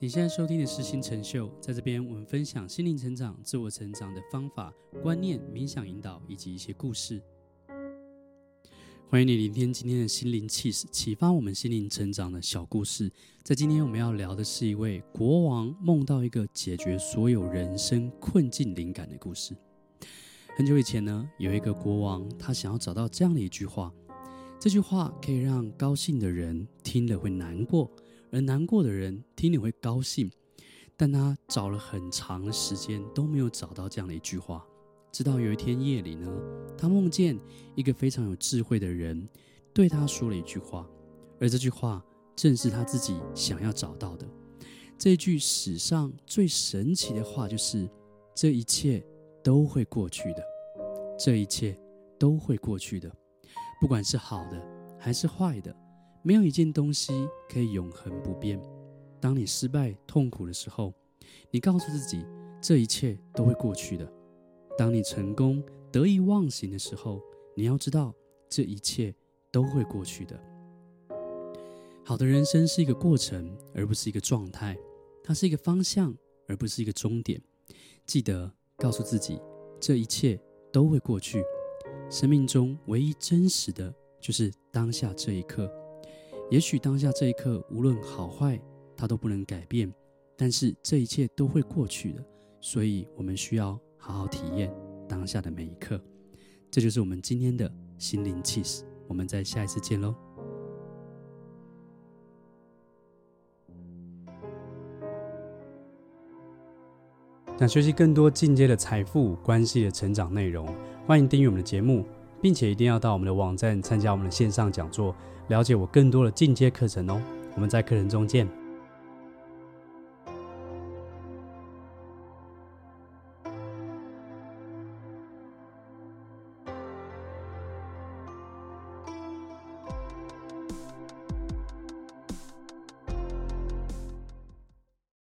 你现在收听的是心成秀，在这边我们分享心灵成长、自我成长的方法、观念、冥想引导以及一些故事。欢迎你聆听今天的心灵启示，启发我们心灵成长的小故事。在今天我们要聊的是一位国王梦到一个解决所有人生困境灵感的故事。很久以前呢，有一个国王，他想要找到这样的一句话，这句话可以让高兴的人听了会难过。而难过的人听你会高兴，但他找了很长的时间都没有找到这样的一句话。直到有一天夜里呢，他梦见一个非常有智慧的人对他说了一句话，而这句话正是他自己想要找到的。这句史上最神奇的话就是：这一切都会过去的，这一切都会过去的，不管是好的还是坏的。没有一件东西可以永恒不变。当你失败、痛苦的时候，你告诉自己，这一切都会过去的；当你成功、得意忘形的时候，你要知道，这一切都会过去的。好的人生是一个过程，而不是一个状态；它是一个方向，而不是一个终点。记得告诉自己，这一切都会过去。生命中唯一真实的，就是当下这一刻。也许当下这一刻，无论好坏，它都不能改变。但是这一切都会过去的，所以我们需要好好体验当下的每一刻。这就是我们今天的心灵气息。我们在下一次见喽。想学习更多进阶的财富关系的成长内容，欢迎订阅我们的节目。并且一定要到我们的网站参加我们的线上讲座，了解我更多的进阶课程哦。我们在课程中见。